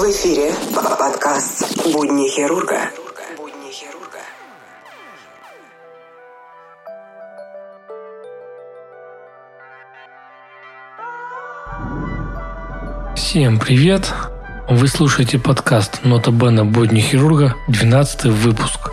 В эфире подкаст «Будни хирурга». Всем привет! Вы слушаете подкаст «Нота Бена. Будни хирурга», 12 выпуск.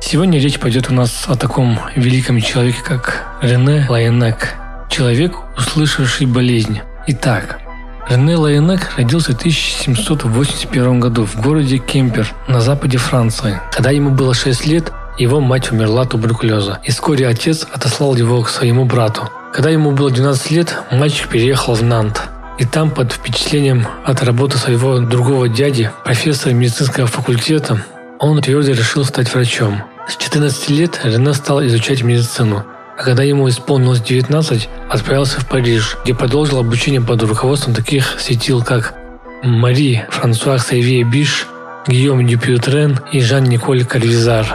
Сегодня речь пойдет у нас о таком великом человеке, как Рене Лайенек. Человек, услышавший болезнь. Итак, Рене Лайенек родился в 1781 году в городе Кемпер на западе Франции. Когда ему было 6 лет, его мать умерла от туберкулеза, и вскоре отец отослал его к своему брату. Когда ему было 12 лет, мальчик переехал в Нант. И там, под впечатлением от работы своего другого дяди, профессора медицинского факультета, он твердо решил стать врачом. С 14 лет Рене стал изучать медицину, а когда ему исполнилось 19, отправился в Париж, где продолжил обучение под руководством таких светил, как Мари Франсуа Сейвье Биш, Гийом Дюпютрен и Жан-Николь Карвизар,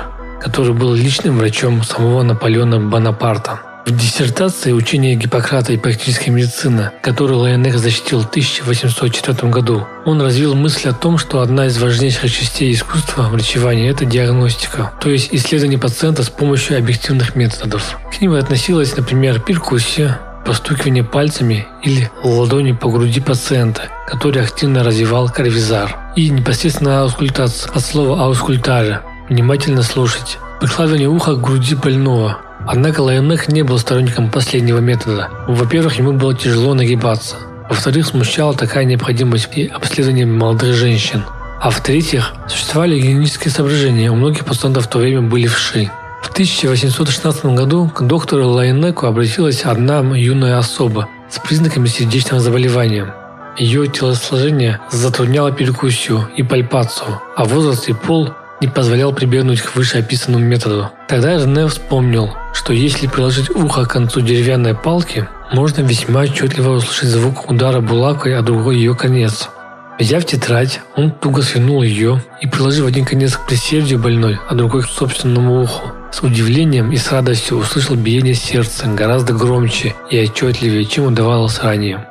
который был личным врачом самого Наполеона Бонапарта. В диссертации «Учение Гиппократа и практическая медицина», которую Лайонек защитил в 1804 году, он развил мысль о том, что одна из важнейших частей искусства врачевания – это диагностика, то есть исследование пациента с помощью объективных методов. К ним относилась, например, перкуссия, постукивание пальцами или ладони по груди пациента, который активно развивал карвизар, и непосредственно аускультация от слова аускультаре – внимательно слушать, прикладывание уха к груди больного – Однако Лайонек не был сторонником последнего метода. Во-первых, ему было тяжело нагибаться. Во-вторых, смущала такая необходимость при обследовании молодых женщин. А в-третьих, существовали гигиенические соображения, у многих пациентов в то время были вши. В 1816 году к доктору Лайонеку обратилась одна юная особа с признаками сердечного заболевания. Ее телосложение затрудняло перекусию и пальпацию, а возраст и пол не позволял прибегнуть к вышеописанному методу. Тогда Рене вспомнил, что если приложить ухо к концу деревянной палки, можно весьма отчетливо услышать звук удара булавкой о другой ее конец. Взяв тетрадь, он туго свернул ее и, приложив один конец к пресердию больной, а другой к собственному уху, с удивлением и с радостью услышал биение сердца гораздо громче и отчетливее, чем удавалось ранее.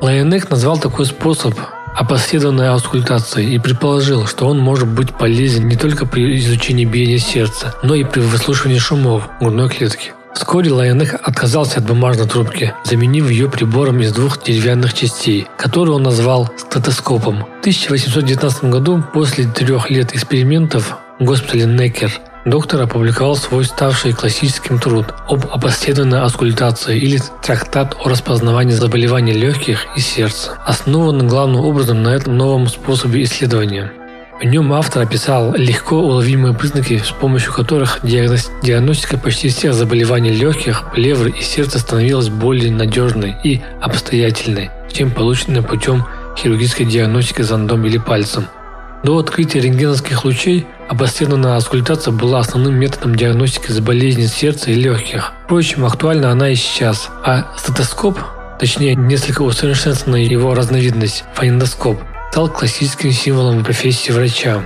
Лайонек назвал такой способ опосредованной аускультацией и предположил, что он может быть полезен не только при изучении биения сердца, но и при выслушивании шумов грудной клетки. Вскоре Лайонек отказался от бумажной трубки, заменив ее прибором из двух деревянных частей, который он назвал стетоскопом. В 1819 году, после трех лет экспериментов в госпитале Некер, доктор опубликовал свой ставший классическим труд об опосредованной аскультации или трактат о распознавании заболеваний легких и сердца, основанный главным образом на этом новом способе исследования. В нем автор описал легко уловимые признаки, с помощью которых диагностика почти всех заболеваний легких, плевры и сердца становилась более надежной и обстоятельной, чем полученная путем хирургической диагностики зондом или пальцем – до открытия рентгеновских лучей обостренная аскультация была основным методом диагностики болезней сердца и легких. Впрочем, актуальна она и сейчас. А стетоскоп, точнее несколько усовершенствованная его разновидность, фонендоскоп, стал классическим символом профессии врача.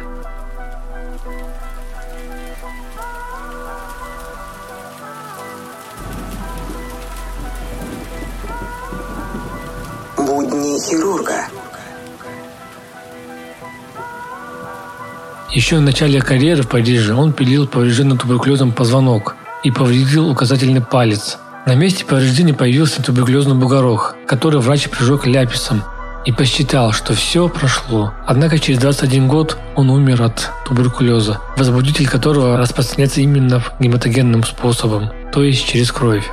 Будни хирурга. Еще в начале карьеры в Париже он пилил поврежденный туберкулезом позвонок и повредил указательный палец. На месте повреждения появился туберкулезный бугорок, который врач прижег ляписом и посчитал, что все прошло. Однако через 21 год он умер от туберкулеза, возбудитель которого распространяется именно гематогенным способом, то есть через кровь.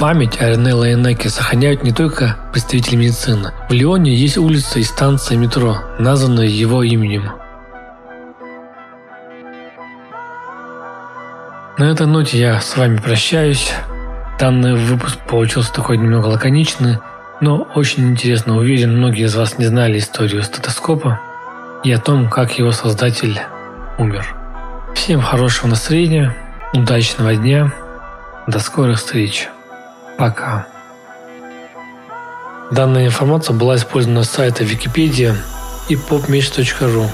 Память о Рене Лайонеке сохраняют не только представители медицины. В Лионе есть улица и станция метро, названные его именем. На этой ноте я с вами прощаюсь. Данный выпуск получился такой немного лаконичный, но очень интересно. Уверен, многие из вас не знали историю стетоскопа и о том, как его создатель умер. Всем хорошего настроения, удачного дня, до скорых встреч. Пока. Данная информация была использована с сайта Википедия и popmech.ru.